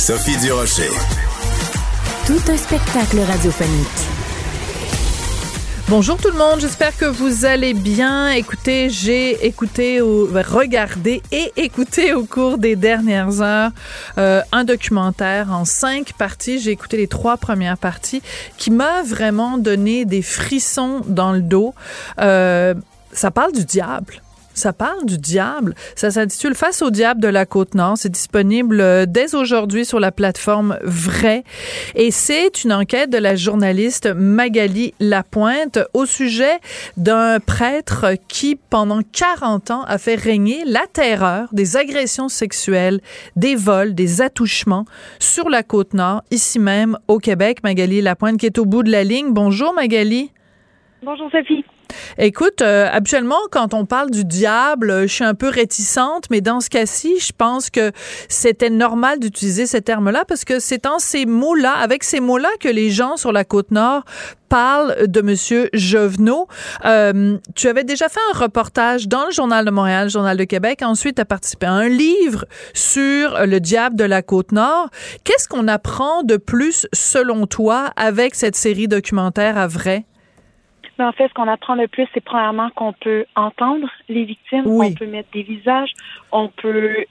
Sophie Durocher. Tout un spectacle radiophonique. Bonjour tout le monde, j'espère que vous allez bien. Écoutez, j'ai écouté, ou regardé et écouté au cours des dernières heures euh, un documentaire en cinq parties. J'ai écouté les trois premières parties qui m'a vraiment donné des frissons dans le dos. Euh, ça parle du diable ça parle du diable. Ça s'intitule Face au diable de la Côte-Nord. C'est disponible euh, dès aujourd'hui sur la plateforme Vrai. Et c'est une enquête de la journaliste Magali Lapointe au sujet d'un prêtre qui, pendant 40 ans, a fait régner la terreur des agressions sexuelles, des vols, des attouchements sur la Côte-Nord, ici même au Québec. Magali Lapointe qui est au bout de la ligne. Bonjour Magali. Bonjour Sophie. Écoute, euh, habituellement, quand on parle du diable, je suis un peu réticente, mais dans ce cas-ci, je pense que c'était normal d'utiliser ce terme-là parce que c'est en ces mots-là, avec ces mots-là, que les gens sur la côte nord parlent de Monsieur Jovenot. Euh, tu avais déjà fait un reportage dans le Journal de Montréal, le Journal de Québec. Ensuite, tu as participé à un livre sur le diable de la côte nord. Qu'est-ce qu'on apprend de plus, selon toi, avec cette série documentaire à vrai? En fait, ce qu'on apprend le plus, c'est premièrement qu'on peut entendre les victimes, on peut mettre des visages, on peut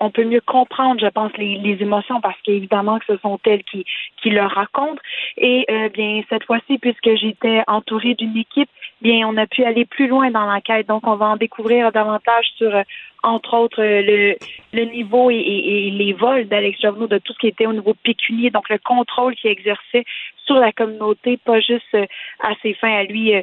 on, peut mieux comprendre, je pense, les, les émotions parce qu'évidemment que ce sont elles qui, qui le racontent. Et euh, bien cette fois-ci, puisque j'étais entourée d'une équipe, bien on a pu aller plus loin dans l'enquête. Donc on va en découvrir davantage sur euh, entre autres le, le niveau et, et, les vols d'Alex Jovenot, de tout ce qui était au niveau pécunier, donc le contrôle qu'il exerçait sur la communauté, pas juste euh, à ses fins à lui euh,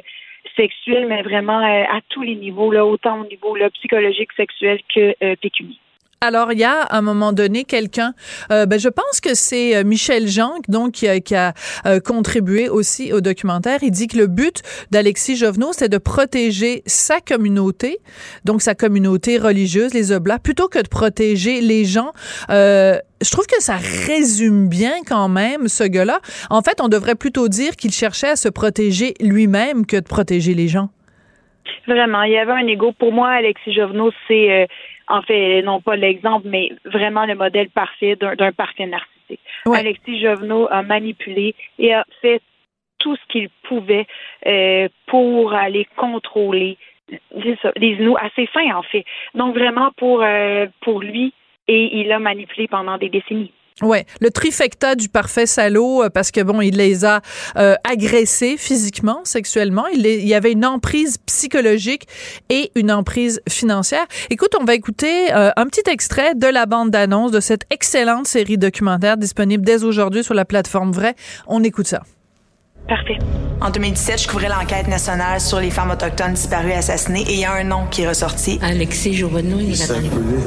sexuelles, mais vraiment euh, à tous les niveaux, là, autant au niveau là, psychologique, sexuel que pécunier. Alors, il y a à un moment donné quelqu'un, euh, ben, je pense que c'est euh, Michel Jean, donc, qui a, qui a euh, contribué aussi au documentaire. Il dit que le but d'Alexis Jovenot, c'est de protéger sa communauté, donc sa communauté religieuse, les Oblats, plutôt que de protéger les gens. je trouve que ça résume bien quand même ce gars-là. En fait, on devrait plutôt dire qu'il cherchait à se protéger lui-même que de protéger les gens. Vraiment, il y avait un ego. Pour moi, Alexis Jovenot, c'est en fait, non pas l'exemple, mais vraiment le modèle parfait d'un parfait narcissique. Alexis Jovenot a manipulé et a fait tout ce qu'il pouvait euh, pour aller contrôler les nous à ses fins, en fait. Donc vraiment pour, euh, pour lui, et il a manipulé pendant des décennies. Ouais, le trifecta du parfait salaud euh, parce que bon, il les a euh, agressés physiquement, sexuellement. Il, il, y avait une emprise psychologique et une emprise financière. Écoute, on va écouter euh, un petit extrait de la bande d'annonce de cette excellente série documentaire disponible dès aujourd'hui sur la plateforme Vrai. On écoute ça. Parfait. En 2017, je couvrais l'enquête nationale sur les femmes autochtones disparues et assassinées et il y a un nom qui est ressorti. Alexis Jouvenot, il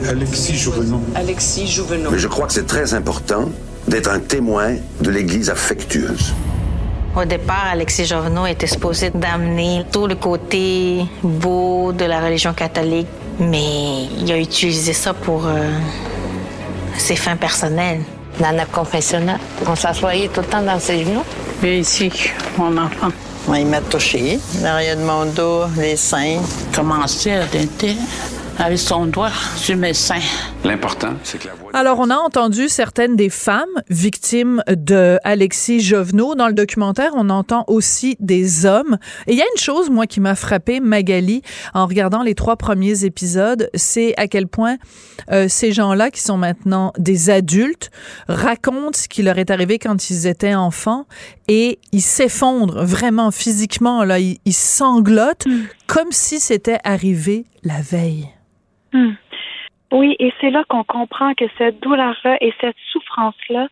Alexis Jouvenot. Alexis Jouvenot. Mais je crois que c'est très important d'être un témoin de l'Église affectueuse. Au départ, Alexis Jouvenot était supposé d'amener tout le côté beau de la religion catholique, mais il a utilisé ça pour euh, ses fins personnelles. Dans notre confessionnal, on s'assoyait tout le temps dans ses genoux. Et ici, mon enfant. Il m'a touché, l'arrière de mon dos, les seins. Commencé à tenter avec son doigt sur mes seins. L'important, c'est que la voix. Alors, on a entendu certaines des femmes victimes de Alexis Jovenot. Dans le documentaire, on entend aussi des hommes. Et il y a une chose, moi, qui m'a frappé, Magali, en regardant les trois premiers épisodes, c'est à quel point euh, ces gens-là, qui sont maintenant des adultes, racontent ce qui leur est arrivé quand ils étaient enfants et ils s'effondrent vraiment physiquement. Là, ils, sanglotent mm. comme si c'était arrivé la veille. Hmm. Oui, et c'est là qu'on comprend que cette douleur-là et cette souffrance-là,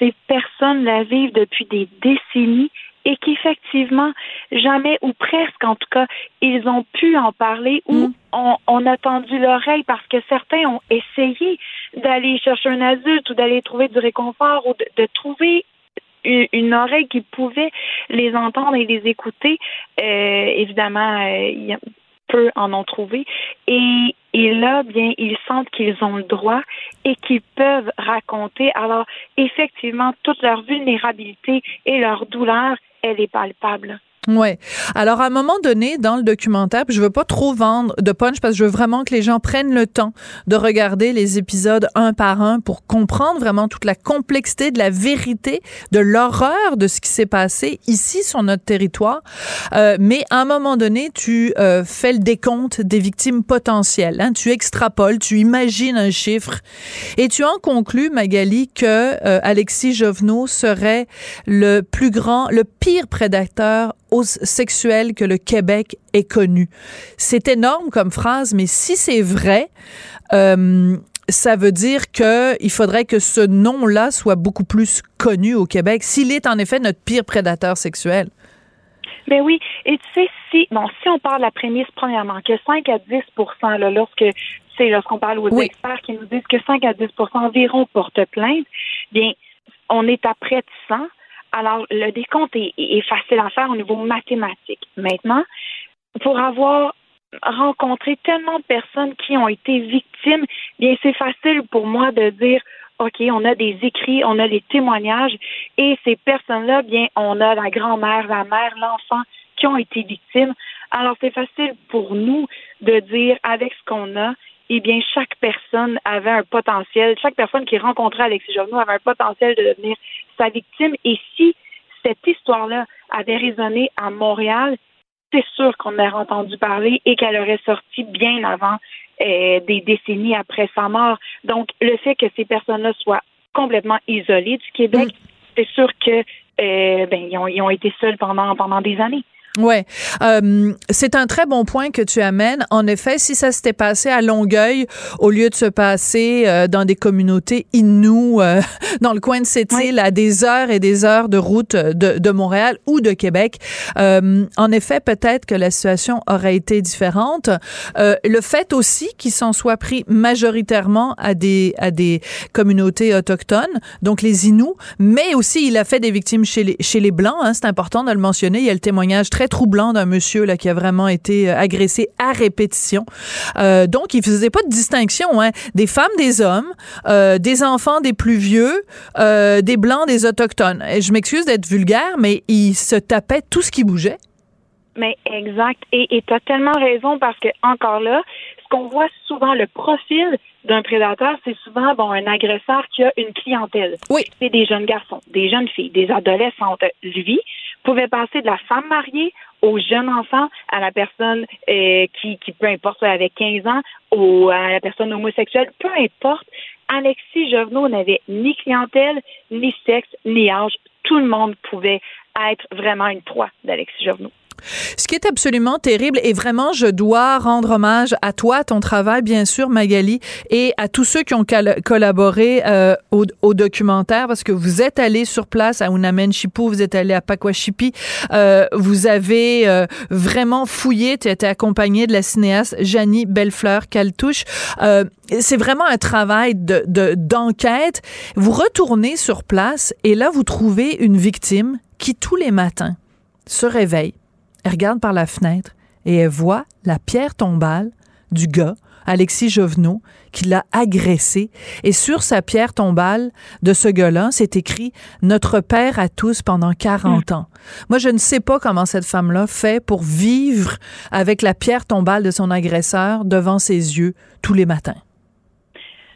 des personnes la vivent depuis des décennies et qu'effectivement, jamais ou presque en tout cas, ils ont pu en parler ou hmm. on, a tendu l'oreille parce que certains ont essayé d'aller chercher un adulte ou d'aller trouver du réconfort ou de, trouver une, oreille qui pouvait les entendre et les écouter. Euh, évidemment, euh, peu en ont trouvé. Et, et là, bien, ils sentent qu'ils ont le droit et qu'ils peuvent raconter. Alors, effectivement, toute leur vulnérabilité et leur douleur, elle est palpable. Ouais. Alors à un moment donné dans le documentaire, je veux pas trop vendre de punch parce que je veux vraiment que les gens prennent le temps de regarder les épisodes un par un pour comprendre vraiment toute la complexité de la vérité, de l'horreur de ce qui s'est passé ici sur notre territoire. Euh, mais à un moment donné, tu euh, fais le décompte des victimes potentielles. Hein? Tu extrapoles, tu imagines un chiffre et tu en conclus, Magali, que euh, Alexis Jovenot serait le plus grand, le pire prédateur sexuelle que le Québec ait connu. C'est énorme comme phrase, mais si c'est vrai, euh, ça veut dire que il faudrait que ce nom-là soit beaucoup plus connu au Québec, s'il est en effet notre pire prédateur sexuel. Mais oui, et tu sais, si, bon, si on parle de la prémisse, premièrement, que 5 à 10 là, lorsque, c'est lorsqu'on parle aux experts qui nous disent que 5 à 10% environ portent plainte, bien, on est à près de 100. Alors, le décompte est, facile à faire au niveau mathématique. Maintenant, pour avoir rencontré tellement de personnes qui ont été victimes, bien, c'est facile pour moi de dire, OK, on a des écrits, on a les témoignages, et ces personnes-là, bien, on a la grand-mère, la mère, l'enfant qui ont été victimes. Alors, c'est facile pour nous de dire, avec ce qu'on a, eh bien, chaque personne avait un potentiel, chaque personne qui rencontrait Alexis Jovenot avait un potentiel de devenir sa victime. Et si cette histoire-là avait résonné à Montréal, c'est sûr qu'on aurait entendu parler et qu'elle aurait sorti bien avant euh, des décennies après sa mort. Donc, le fait que ces personnes-là soient complètement isolées du Québec, mm. c'est sûr que euh, ben, ils ont, ils ont été seuls pendant, pendant des années. Ouais, euh, c'est un très bon point que tu amènes. En effet, si ça s'était passé à Longueuil au lieu de se passer euh, dans des communautés inoues euh, dans le coin de cette île à des heures et des heures de route de, de Montréal ou de Québec, euh, en effet, peut-être que la situation aurait été différente. le fait aussi qu'il s'en soit pris majoritairement à des à des communautés autochtones, donc les Inuits, mais aussi il a fait des victimes chez les chez les blancs. Hein, c'est important de le mentionner. Il y a le témoignage très troublant d'un monsieur là qui a vraiment été euh, agressé à répétition. Euh, donc, il faisait pas de distinction, hein, des femmes, des hommes, euh, des enfants, des plus vieux, des blancs, des autochtones. Et je m'excuse d'être vulgaire, mais il se tapait tout ce qui bougeait. Mais exact. Et tu as tellement raison parce que, encore là, ce qu'on voit souvent, le profil d'un prédateur, c'est souvent bon un agresseur qui a une clientèle. Oui. C'est des jeunes garçons, des jeunes filles, des adolescentes. Lui, pouvait passer de la femme mariée au jeune enfant, à la personne euh, qui, qui, peu importe, avec 15 ans, ou à la personne homosexuelle, peu importe. Alexis Jovenot n'avait ni clientèle, ni sexe, ni âge. Tout le monde pouvait être vraiment une proie d'Alexis Jovenot. Ce qui est absolument terrible, et vraiment, je dois rendre hommage à toi, à ton travail, bien sûr, Magali, et à tous ceux qui ont collaboré euh, au, documentaire, parce que vous êtes allé sur place à Unamenchipu, vous êtes allé à Pakwashipi, euh, vous avez euh, vraiment fouillé, tu été accompagné de la cinéaste Janie Bellefleur-Caltouche. Euh, c'est vraiment un travail de d'enquête. vous retournez sur place et là, vous trouvez une victime qui, tous les matins, se réveille elle regarde par la fenêtre et elle voit la pierre tombale du gars, Alexis Jovenot, qui l'a agressé. Et sur sa pierre tombale de ce gars-là, c'est écrit Notre Père à tous pendant 40 mm. ans. Moi, je ne sais pas comment cette femme-là fait pour vivre avec la pierre tombale de son agresseur devant ses yeux tous les matins.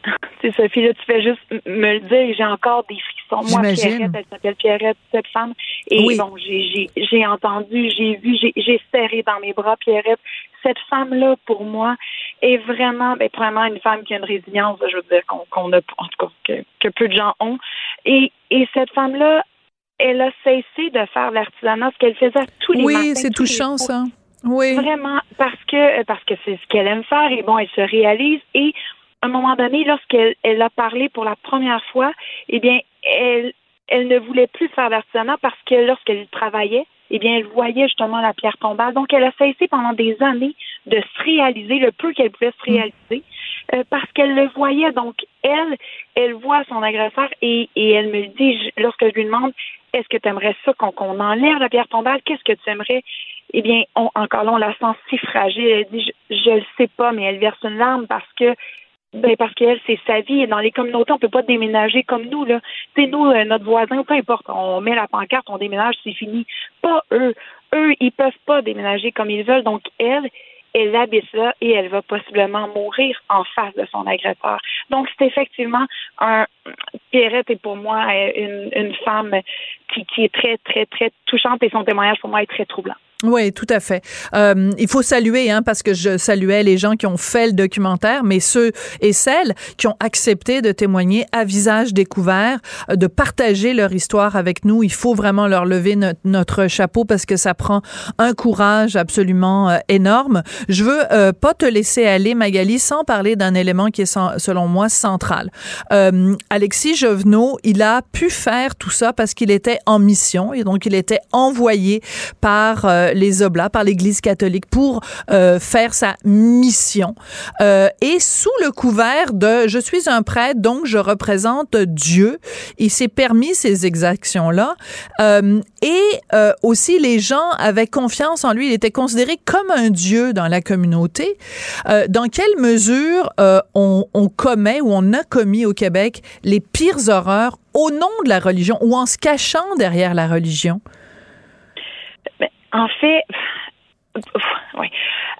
C'est Sophie, là, tu fais juste me le dire, j'ai encore des Moi, Pierrette, elle s'appelle Pierrette, cette femme. Et bon, j'ai entendu, j'ai vu, j'ai serré dans mes bras Pierrette. Cette femme-là, pour moi, est vraiment, ben, vraiment une femme qui a une résilience, je veux dire, qu'on a, en tout cas, que, peu de gens ont. Et, et cette femme-là, elle a cessé de faire l'artisanat, ce qu'elle faisait tous les matins. Oui, c'est touchant, ça. Oui. Vraiment, parce que parce que c'est ce qu'elle aime faire et bon, elle se réalise et à un moment donné, lorsqu'elle elle a parlé pour la première fois, eh bien, elle, elle ne voulait plus faire l'artisanat parce que lorsqu'elle travaillait, eh bien, elle voyait justement la pierre tombale. Donc, elle a cessé pendant des années de se réaliser le peu qu'elle pouvait se réaliser euh, parce qu'elle le voyait. Donc, elle, elle voit son agresseur et, et elle me dit, lorsque je lui demande, est-ce que tu aimerais ça qu'on enlève la pierre tombale? Qu'est-ce que tu aimerais? Eh bien, encore là, on la sent si fragile. Elle dit, je, ne le sais pas, mais elle verse une larme parce que ben parce qu'elle, c'est sa vie. Et dans les communautés, on peut pas déménager comme nous, là. C'est nous, euh, notre voisin, peu importe, on met la pancarte, on déménage, c'est fini. Pas eux. Eux, ils peuvent pas déménager comme ils veulent. Donc, elle, elle habite là et elle va possiblement mourir en face de son agresseur. Donc, c'est effectivement un. Pierrette est pour moi une, une femme qui, qui est très, très, très touchante et son témoignage pour moi est très troublant. Oui, tout à fait. Euh, il faut saluer, hein, parce que je saluais les gens qui ont fait le documentaire, mais ceux et celles qui ont accepté de témoigner à visage découvert, euh, de partager leur histoire avec nous. Il faut vraiment leur lever notre chapeau parce que ça prend un courage absolument euh, énorme. Je veux euh, pas te laisser aller, Magali, sans parler d'un élément qui est, selon moi, central. Alexis Jovenot, il a pu faire tout ça parce qu'il était en mission et donc il était envoyé par euh, les Oblats, par l'Église catholique pour euh, faire sa mission. Euh, et sous le couvert de je suis un prêtre, donc je représente Dieu, il s'est permis ces exactions-là. et aussi, les gens avaient confiance en lui. Il était considéré comme un Dieu dans la communauté. dans quelle mesure on, on commet ou on a commis au Québec les pires horreurs au nom de la religion ou en se cachant derrière la religion? En fait, oui.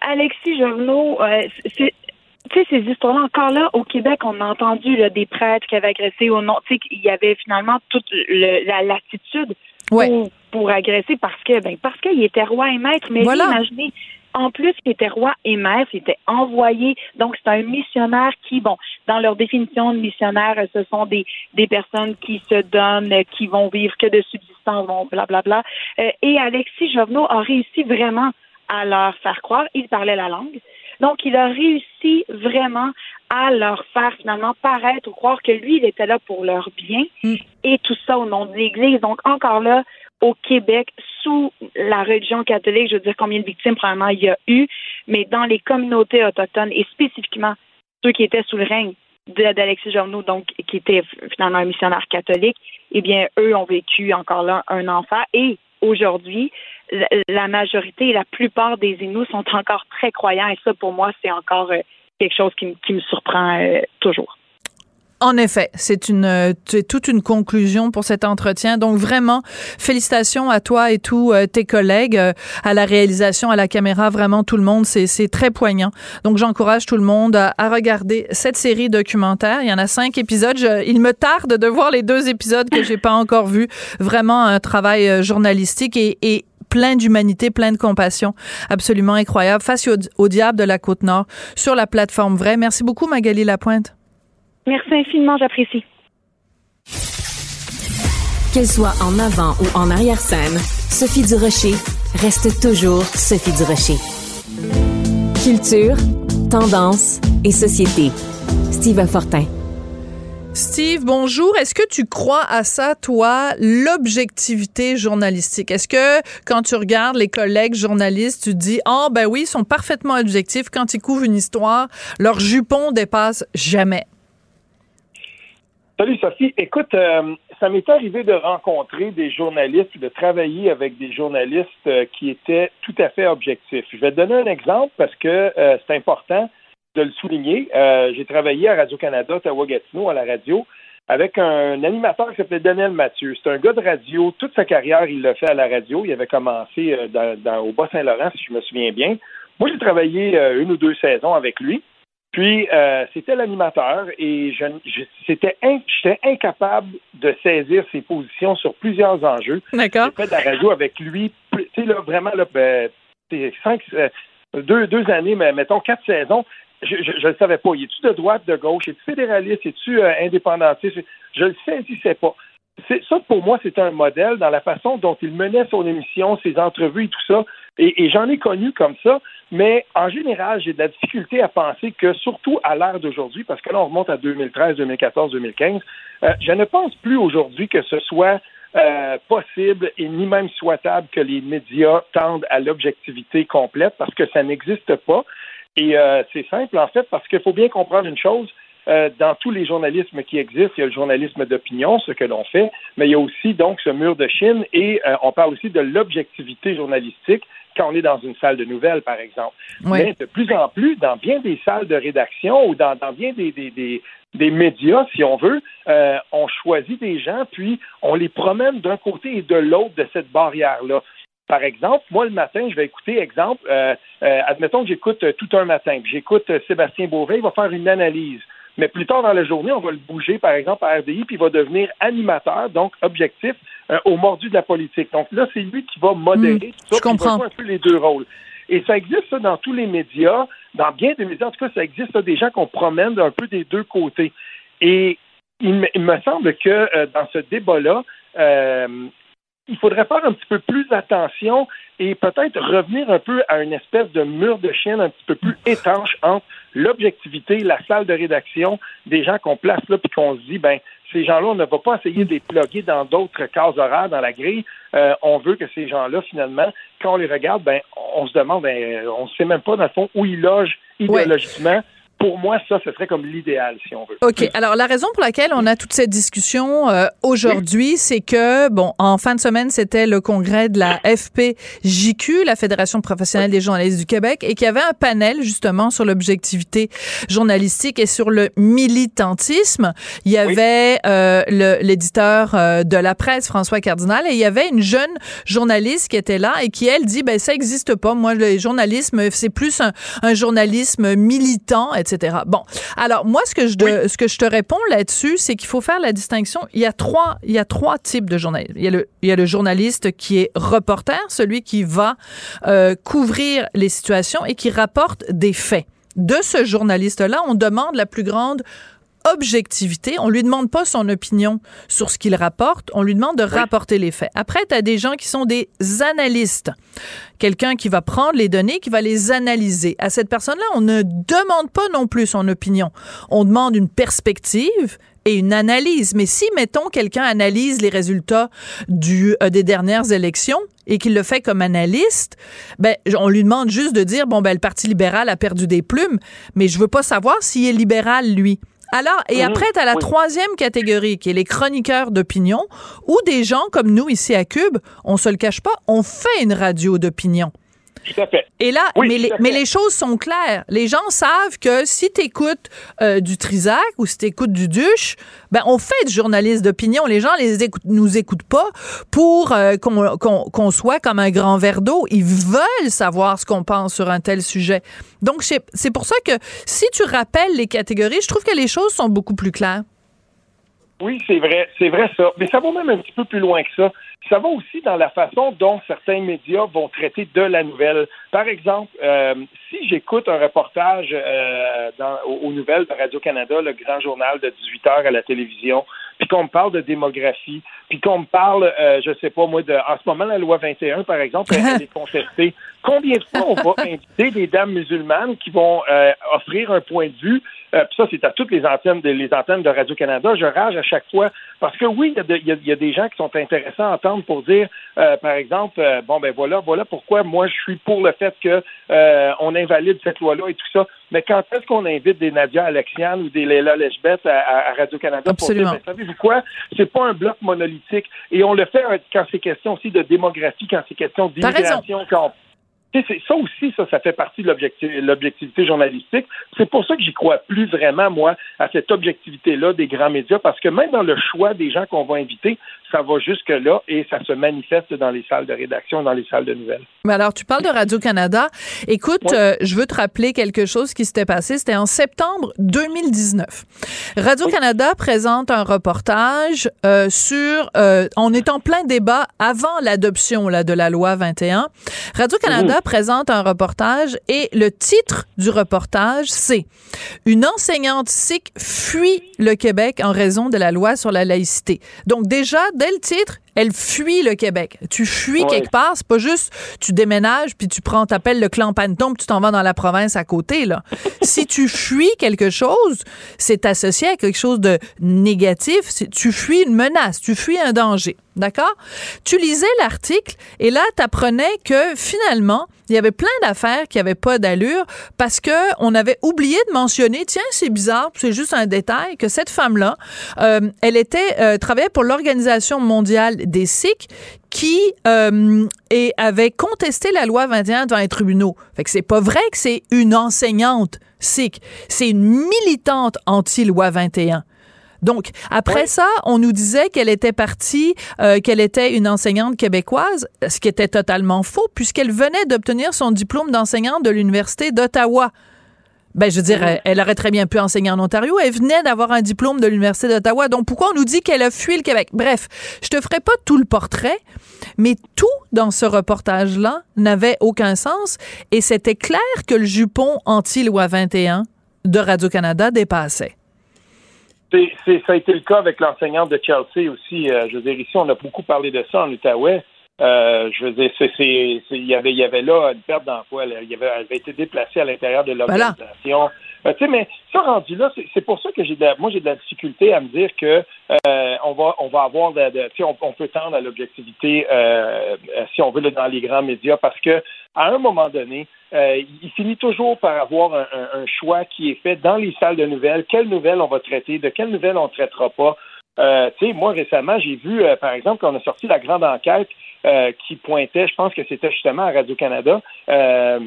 Alexis Jovenot, euh, tu sais, ces histoires-là, encore là, au Québec, on a entendu là, des prêtres qui avaient agressé au nom. Tu sais, il y avait finalement toute la latitude pour, agresser parce que, ben, parce qu'il était roi et maître. Mais imaginez, en plus, il était roi et maître, il était envoyé. Donc, c'est un missionnaire qui, bon, dans leur définition de missionnaire, ce sont des, des personnes qui se donnent, qui vont vivre que de subsistance, bon, blablabla. Bla, bla. Euh, et Alexis Jovenot a réussi vraiment à leur faire croire, il parlait la langue. Donc, il a réussi vraiment à leur faire finalement paraître ou croire que lui, il était là pour leur bien mm. et tout ça au nom de l'Église. Donc, encore là, au Québec sous la religion catholique, je veux dire combien de victimes probablement il y a eu, mais dans les communautés autochtones et spécifiquement ceux qui étaient sous le règne d'Alexis Journeau, donc qui était finalement un missionnaire catholique, eh bien, eux ont vécu encore là un enfer. Et aujourd'hui, la majorité et la plupart des Inuits sont encore très croyants. Et ça, pour moi, c'est encore euh, quelque chose qui, me surprend euh, toujours. En effet, c'est une toute une conclusion pour cet entretien. Donc vraiment, félicitations à toi et tous euh, tes collègues euh, à la réalisation, à la caméra, vraiment tout le monde, c'est très poignant. Donc j'encourage tout le monde à, regarder cette série documentaire. Il y en a cinq épisodes. il me tarde de voir les deux épisodes que j'ai pas encore vus. Vraiment un travail euh, journalistique et, et plein d'humanité, plein de compassion, absolument incroyable. Face au, au diable de la côte nord sur la plateforme Vrai. Merci beaucoup Magali Lapointe. Merci infiniment, j'apprécie. Qu'elle soit en avant ou en arrière-scène, Sophie Durocher reste toujours Sophie Durocher. Culture, tendance et société. Steve Fortin. Steve, bonjour. Est-ce que tu crois à ça, toi, l'objectivité journalistique? Est-ce que quand tu regardes les collègues journalistes, tu dis, ah, oh, ben oui, ils sont parfaitement objectifs. Quand ils couvrent une histoire, leur jupon dépasse jamais. Salut Sophie. Écoute, euh, ça m'est arrivé de rencontrer des journalistes, de travailler avec des journalistes euh, qui étaient tout à fait objectifs. Je vais te donner un exemple parce que euh, c'est important de le souligner. J'ai travaillé à Radio-Canada, Ottawa-Gatineau, à la radio, avec un animateur qui s'appelait Daniel Mathieu. C'est un gars de radio. Toute sa carrière, il l'a fait à la radio. Il avait commencé dans, au Bas-Saint-Laurent, si je me souviens bien. Moi, j'ai travaillé une ou deux saisons avec lui. Puis, euh, c'était l'animateur et je, c'était j'étais incapable de saisir ses positions sur plusieurs enjeux. D'accord. J'ai fait de la radio avec lui, tu sais, là, vraiment, là, ben, cinq, euh, deux, deux années, mais mettons quatre saisons. Je ne le savais pas. Il est-tu de droite, de gauche? Est-tu fédéraliste? Est-tu euh, indépendantiste? Je le saisissais pas. Ça, pour moi, c'est un modèle dans la façon dont il menait son émission, ses entrevues et tout ça. Et, j'en ai connu comme ça, mais en général, j'ai de la difficulté à penser que, surtout à l'ère d'aujourd'hui, parce que là, on remonte à 2013, 2014, 2015, je ne pense plus aujourd'hui que ce soit euh, possible et ni même souhaitable que les médias tendent à l'objectivité complète parce que ça n'existe pas. Et euh, c'est simple, en fait, parce qu'il faut bien comprendre une chose. Euh, dans tous les journalismes qui existent, il y a le journalisme d'opinion, ce que l'on fait, mais il y a aussi donc ce mur de Chine et on parle aussi de l'objectivité journalistique quand on est dans une salle de nouvelles, par exemple. Mais de plus en plus, dans bien des salles de rédaction ou dans, dans bien des, des, des, des médias, si on veut, euh, on choisit des gens, puis on les promène d'un côté et de l'autre de cette barrière-là. Par exemple, moi, le matin, je vais écouter, exemple, euh, euh, admettons que j'écoute tout un matin, puis j'écoute Sébastien Beauvais, il va faire une analyse. Mais plus tard dans la journée, on va le bouger, par exemple, à RDI, puis il va devenir animateur, donc objectif, au mordu de la politique. Donc là, c'est lui qui va modérer mmh, tout ça, je comprends. un peu les deux rôles. Et ça existe ça, dans tous les médias, dans bien des médias, en tout cas, ça existe ça, des gens qu'on promène un peu des deux côtés. Et il, me semble que euh, dans ce débat-là, euh, il faudrait faire un petit peu plus attention et peut-être revenir un peu à une espèce de mur de chien un petit peu plus étanche entre l'objectivité, la salle de rédaction, des gens qu'on place là puis qu'on se dit, ben ces gens-là, on ne va pas essayer de les plugger dans d'autres cases horaires dans la grille. Euh, on veut que ces gens-là, finalement, quand on les regarde, ben, on se demande, ben, on ne sait même pas, dans le fond, où ils logent idéologiquement pour moi, ça, ce serait comme l'idéal, si on veut. OK. Alors, la raison pour laquelle on a toute cette discussion euh, aujourd'hui, c'est que, bon, en fin de semaine, c'était le congrès de la FPJQ, la Fédération professionnelle des journalistes du Québec, et qu'il y avait un panel, justement, sur l'objectivité journalistique et sur le militantisme. Il y avait euh, l'éditeur euh, de la presse, François Cardinal, et il y avait une jeune journaliste qui était là et qui, elle, dit, ben, ça existe pas. Moi, le journalisme, c'est plus un, un journalisme militant, etc Bon, alors moi, ce que je, ce que je te réponds là-dessus, c'est qu'il faut faire la distinction. Il y a trois, il y a trois types de journalistes. Il y a le, il y a le journaliste qui est reporter, celui qui va euh, couvrir les situations et qui rapporte des faits. De ce journaliste-là, on demande la plus grande objectivité. On lui demande pas son opinion sur ce qu'il rapporte, on lui demande de rapporter les faits. Après, tu as des gens qui sont des analystes. Quelqu'un qui va prendre les données, qui va les analyser. À cette personne-là, on ne demande pas non plus son opinion. On demande une perspective et une analyse. Mais si, mettons, quelqu'un analyse les résultats du, euh, des dernières élections et qu'il le fait comme analyste, ben, on lui demande juste de dire, bon, ben, le Parti libéral a perdu des plumes, mais je veux pas savoir s'il est libéral, lui. Alors, et mhm. après, tu as la troisième catégorie, qui est les chroniqueurs d'opinion, ou des gens comme nous ici à Cube, on se le cache pas, on fait une radio d'opinion. Et là, mais, les, mais les choses sont claires. Les gens savent que si tu écoutes euh, du Trisac ou si tu écoutes du Duche, ben on fait du journaliste d'opinion. Les gens les écoutent, nous écoutent pas pour euh, qu'on soit comme un grand verre d'eau. Ils veulent savoir ce qu'on pense sur un tel sujet. Donc c'est pour ça que si tu rappelles les catégories, je trouve que les choses sont beaucoup plus claires. Oui, c'est vrai, c'est vrai ça. Mais ça va même un petit peu plus loin que ça. Ça va aussi dans la façon dont certains médias vont traiter de la nouvelle. Par exemple, euh, si j'écoute un reportage euh, dans, aux, nouvelles de Radio-Canada, le grand journal de 18 heures à la télévision, puis qu'on me parle de démographie, puis qu'on me parle, euh, je sais pas moi, de, en ce moment, la loi 21, par exemple, elle est contestée. Combien de fois on va inviter des dames musulmanes qui vont euh, offrir un point de vue euh, ça, c'est à toutes les antennes, de, les antennes de Radio-Canada. Je rage à chaque fois parce que oui, il y, a des gens qui sont intéressants à entendre pour dire, euh, par exemple, euh, bon ben voilà, voilà pourquoi moi je suis pour le fait que on invalide cette loi-là et tout ça. Mais quand est-ce qu'on invite des Nadia Alexian ou des Leila Lechbeth à, Radio-Canada pour dire, ben, savez-vous quoi, c'est pas un bloc monolithique et on le fait quand c'est question aussi de démographie, quand c'est question d'immigration, quand ça aussi, ça, ça fait partie de l'objectivité journalistique. C'est pour ça que j'y crois plus vraiment, moi, à cette objectivité-là des grands médias, parce que même dans le choix des gens qu'on va inviter, ça va jusque-là et ça se manifeste dans les salles de rédaction, dans les salles de nouvelles. Mais alors, tu parles de Radio-Canada. Écoute, euh, je veux te rappeler quelque chose qui s'était passé. C'était en septembre 2019. Radio-Canada présente un reportage euh, sur... Euh, on est en plein débat avant l'adoption de la loi 21. Radio-Canada présente un reportage et le titre du reportage, c'est « Une enseignante sikh fuit le Québec en raison de la loi sur la laïcité ». Donc déjà, dès le titre, elle fuit le Québec. Tu fuis quelque part, c'est pas juste tu déménages puis tu prends, t'appelles le clan Panton puis tu t'en vas dans la province à côté, là. si tu fuis quelque chose, c'est associé à quelque chose de négatif. Tu fuis une menace, tu fuis un danger. D'accord? Tu lisais l'article et là, tu apprenais que finalement, il y avait plein d'affaires qui n'avaient pas d'allure parce que on avait oublié de mentionner, tiens, c'est bizarre, c'est juste un détail, que cette femme-là, euh, elle était euh, travaillait pour l'Organisation mondiale des Sikhs qui euh, et avait contesté la loi 21 devant les tribunaux. Fait que c'est pas vrai que c'est une enseignante sikh, c'est une militante anti-loi 21. Donc, après ça, on nous disait qu'elle était partie, euh, qu'elle était une enseignante québécoise, ce qui était totalement faux, puisqu'elle venait d'obtenir son diplôme d'enseignante de l'Université d'Ottawa. Ben, je veux dire, elle, elle, aurait très bien pu enseigner en Ontario. Elle venait d'avoir un diplôme de l'Université d'Ottawa. Donc, pourquoi on nous dit qu'elle a fui le Québec? Bref, je te ferai pas tout le portrait, mais tout dans ce reportage-là n'avait aucun sens. Et c'était clair que le jupon anti-loi 21 de Radio-Canada dépassait. C'est, ça a été le cas avec l'enseignante de Chelsea aussi. Euh, je veux dire, ici, on a beaucoup parlé de ça en Outaouais. Euh, je veux dire, c'est, il y avait, il y avait là une perte d'emploi. Il y avait, elle avait été déplacée à l'intérieur de l'organisation. Euh, tu sais, mais ça rendu là, c'est, pour ça que j'ai de la, moi j'ai de la difficulté à me dire que euh, on va, on va avoir, de, on, on, peut tendre à l'objectivité si on veut dans les grands médias parce que à un moment donné, euh, il finit toujours par avoir un, un, choix qui est fait dans les salles de nouvelles. Quelles nouvelles on va traiter, de quelles nouvelles on ne traitera pas? Euh, tu sais, moi récemment, j'ai vu, euh, par exemple, qu'on a sorti la grande enquête euh, qui pointait, je pense que c'était justement à Radio-Canada, euh,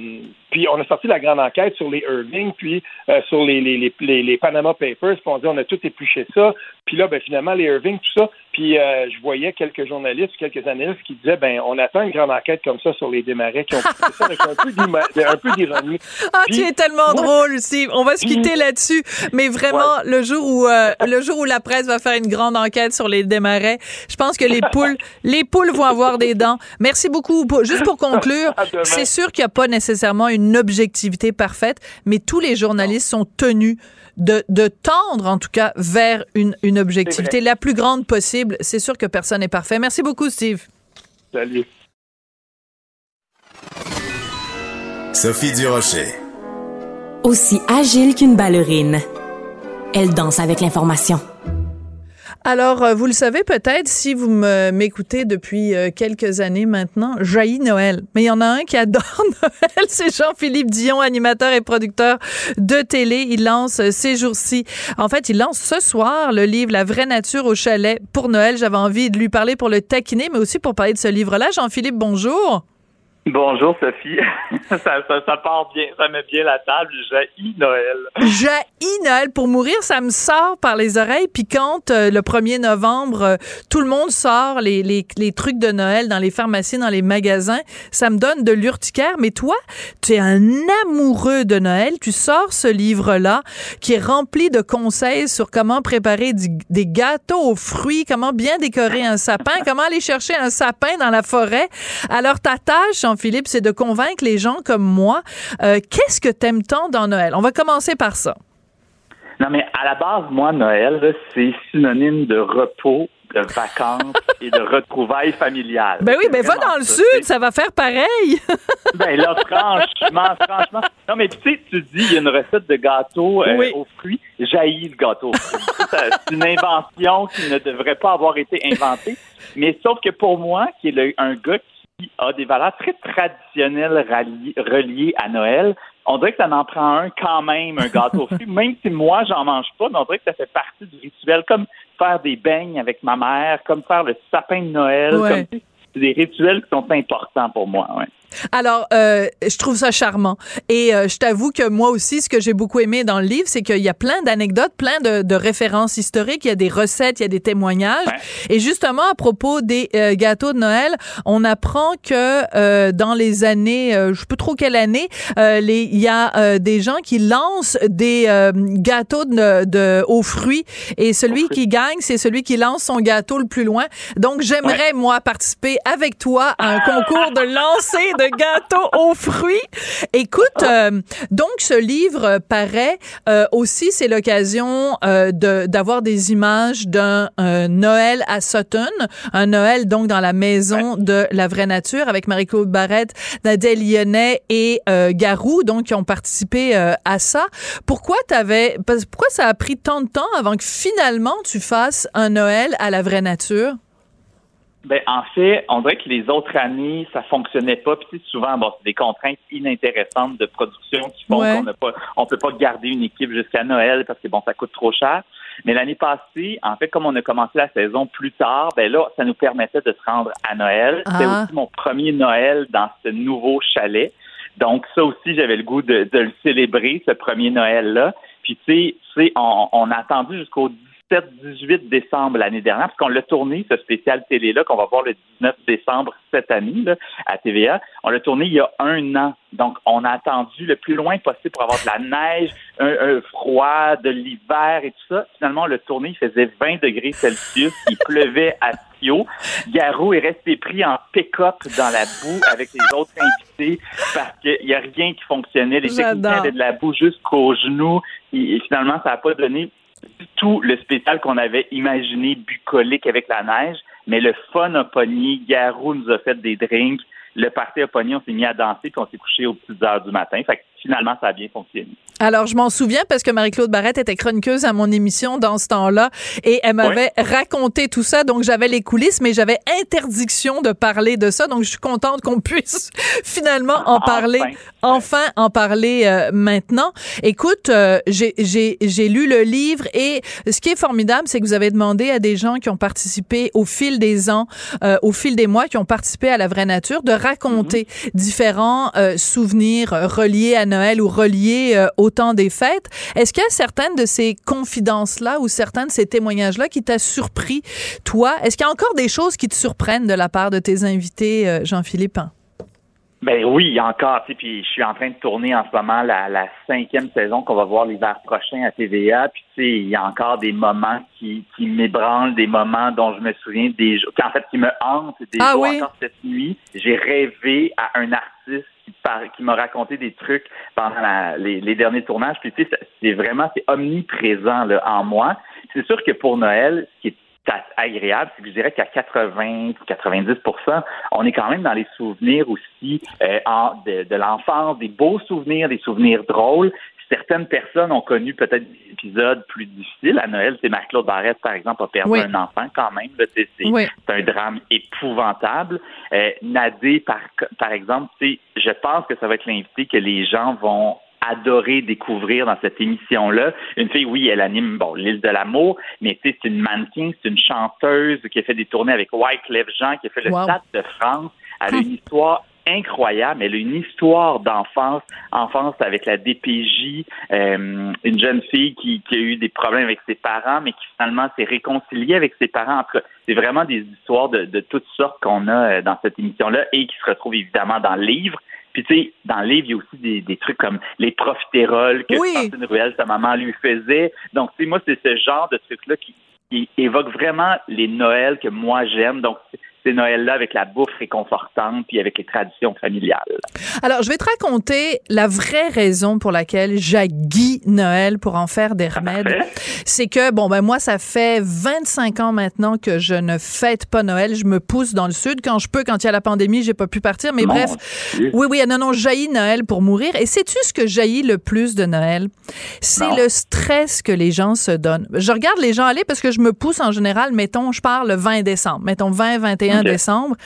puis on a sorti la grande enquête sur les Irving, puis euh, sur les, les, les, les, Panama Papers, puis on dit on a tout épluché ça, puis là, ben, finalement, les Irving, tout ça, puis je voyais quelques journalistes, quelques analystes qui disaient, ben on attend une grande enquête comme ça sur les démarrais qui ont fait ça avec un peu d'ironie. Ah, tu es tellement drôle, Steve. On va se quitter là-dessus, mais vraiment, le jour où le jour où la presse va faire une grande enquête sur les démarrais, je pense que les poules, les poules vont avoir des dents. Merci beaucoup. Juste pour conclure, c'est sûr qu'il n'y a pas nécessairement une objectivité parfaite, mais tous les journalistes sont tenus de, de, tendre, en tout cas, vers une, une objectivité la plus grande possible. C'est sûr que personne n'est parfait. Merci beaucoup, Steve. Salut. Sophie Durocher. Aussi agile qu'une ballerine, elle danse avec l'information. Alors, euh, vous le savez peut-être si vous m'écoutez depuis euh, quelques années maintenant, jaillit Noël. Mais il y en a un qui adore Noël, c'est Jean-Philippe Dion, animateur et producteur de télé. Il lance euh, ces jours-ci. En fait, il lance ce soir le livre La vraie nature au chalet pour Noël. J'avais envie de lui parler pour le taquiner, mais aussi pour parler de ce livre-là. Jean-Philippe, bonjour. Bonjour Sophie, ça, ça, part bien, ça met bien la table. Jaillit Noël. Jaillit Noël pour mourir, ça me sort par les oreilles. Puis quand euh, le 1er novembre, euh, tout le monde sort les, les, les, trucs de Noël dans les pharmacies, dans les magasins, ça me donne de l'urticaire. Mais toi, tu es un amoureux de Noël. Tu sors ce livre-là qui est rempli de conseils sur comment préparer des gâteaux aux fruits, comment bien décorer un sapin, comment aller chercher un sapin dans la forêt. Alors ta tâche philippe c'est de convaincre les gens comme moi. Euh, qu'est-ce que t'aimes tant dans Noël? On va commencer par ça. Non, mais à la base, moi, Noël, c'est synonyme de repos, de vacances et de retrouvailles familiales. Ben oui, ben va dans le sud, ça va faire pareil. ben là, franchement, franchement. Non, mais tu sais, tu dis, il y a une recette de gâteau euh, aux fruits, jaillit le gâteau C'est une invention qui ne devrait pas avoir été inventée. Mais sauf que pour moi, qui est un gars a des valeurs très traditionnelles reliées à Noël. On dirait que ça en prend un quand même, un gâteau fruit, même si moi, j'en mange pas, mais on dirait que ça fait partie du rituel, comme faire des beignes avec ma mère, comme faire le sapin de Noël, comme c'est des rituels qui sont importants pour moi. Ouais. Alors, euh, je trouve ça charmant. Et euh, je t'avoue que moi aussi, ce que j'ai beaucoup aimé dans le livre, c'est qu'il y a plein d'anecdotes, plein de, de, références historiques, il y a des recettes, il y a des témoignages. Et justement, à propos des euh, gâteaux de Noël, on apprend que euh, dans les années, je sais pas trop quelle année, les, il y a des gens qui lancent des gâteaux de, de, aux fruits. Et celui qui gagne, c'est celui qui lance son gâteau le plus loin. Donc, j'aimerais, moi, participer avec toi à un concours de lancer de gâteaux aux fruits. Écoute, euh, donc ce livre paraît euh, aussi, c'est l'occasion euh, de d'avoir des images d'un Noël à Sutton, un Noël donc dans la maison de la vraie nature avec Marie-Claude Barrette, Nadèle Lyonnais et Garou, donc qui ont participé à ça. Pourquoi t'avais, pourquoi ça a pris tant de temps avant que finalement tu fasses un Noël à la vraie nature? Ben, en fait, on dirait que les autres années, ça fonctionnait pas. Puis souvent, bon, c'est des contraintes inintéressantes de production qui font qu'on n'a pas, on peut pas garder une équipe jusqu'à Noël parce que bon, ça coûte trop cher. Mais l'année passée, en fait, comme on a commencé la saison plus tard, ben là, ça nous permettait de se rendre à Noël. C'était ah. aussi mon premier Noël dans ce nouveau chalet. Donc ça aussi, j'avais le goût de, le célébrer, ce premier Noël-là. Puis tu sais, on, on a attendu jusqu'au 17-18 décembre l'année dernière, parce qu'on l'a tourné, ce spécial télé-là, qu'on va voir le 19 décembre cette année là, à TVA. On l'a tourné il y a un an. Donc, on a attendu le plus loin possible pour avoir de la neige, un, froid, de l'hiver et tout ça. Finalement, on l'a tourné, il faisait 20 degrés Celsius, il pleuvait à Tio. Garou est resté pris en pick-up dans la boue avec les autres invités parce qu'il n'y a rien qui fonctionnait. Les techniciens avaient de la boue jusqu'aux genoux. Et, finalement, ça n'a pas donné tout le spécial qu'on avait imaginé bucolique avec la neige, mais le fun a pogné. Garou nous a fait des drinks. Le party a pogné, on s'est mis à danser, puis on s'est couché aux petites heures du matin. Fait finalement, ça a bien fonctionné. Alors, je m'en souviens parce que Marie-Claude Barrette était chroniqueuse à mon émission dans ce temps-là et elle m'avait raconté tout ça. Donc, j'avais les coulisses, mais j'avais interdiction de parler de ça. Donc, je suis contente qu'on puisse finalement en parler, enfin, en parler euh, maintenant. Écoute, euh, j'ai lu le livre et ce qui est formidable, c'est que vous avez demandé à des gens qui ont participé au fil des ans, euh, au fil des mois, qui ont participé à la vraie nature, de raconter mm-hmm. différents souvenirs reliés à Noël ou reliés au temps des fêtes. Est-ce qu'il y a certaines de ces confidences-là ou certains de ces témoignages-là qui t'a surpris, toi? Est-ce qu'il y a encore des choses qui te surprennent de la part de tes invités, euh, Jean-Philippe? Ben oui, il y a encore, tu sais, puis je suis en train de tourner en ce moment la, cinquième saison qu'on va voir l'hiver prochain à TVA, puis tu sais, il y a encore des moments qui, qui m'ébranlent, des moments dont je me souviens, des en fait, qui me hantent, des ah jours encore cette nuit, j'ai rêvé à un artiste qui, m'a raconté des trucs pendant les, derniers tournages. Puis tu sais, c'est vraiment c'est omniprésent là, en moi. C'est sûr que pour Noël, ce qui est agréable, c'est que je dirais qu'à 80 90% on est quand même dans les souvenirs aussi euh, de, de l'enfance, des beaux souvenirs, des souvenirs drôles certaines personnes ont connu peut-être des épisodes plus difficiles. À Noël, c'est Marc-Claude Barrette, par exemple, a perdu un enfant quand même. C'est un drame épouvantable. Euh, Nadé, par, par exemple, je pense que ça va être l'invité que les gens vont adorer découvrir dans cette émission-là. Une fille, oui, elle anime bon l'île de l'amour, mais c'est une mannequin, c'est une chanteuse qui a fait des tournées avec Wyclef Jean, qui a fait le Stade de France. Elle a une histoire incroyable. Elle a une histoire d'enfance, enfance avec la DPJ, euh, une jeune fille qui, a eu des problèmes avec ses parents, mais qui finalement s'est réconciliée avec ses parents. C'est vraiment des histoires de, toutes sortes qu'on a euh, dans cette émission-là et qui se retrouvent évidemment dans le livre. Puis tu sais, dans le livre, il y a aussi des, trucs comme les profiteroles que oui. Ruelle, sa maman lui faisait. Donc, tu sais, moi, c'est ce genre de trucs-là qui, qui évoque vraiment les Noëls que moi j'aime. Donc, ces Noëls-là avec la bouffe réconfortante puis avec les traditions familiales. Alors, je vais te raconter la vraie raison pour laquelle j'aguis Noël pour en faire des remèdes. C'est que, bon, ben moi, ça fait 25 ans maintenant que je ne fête pas Noël. Je me pousse dans le sud quand je peux. Quand il y a la pandémie, j'ai pas pu partir. Mais bref, oui, oui, non, non, jaillit Noël pour mourir. Et sais-tu ce que jaillit le plus de Noël? C'est le stress que les gens se donnent. Je regarde les gens aller parce que je me pousse en général, mettons, je pars le 20 décembre, mettons 20, 21 décembre.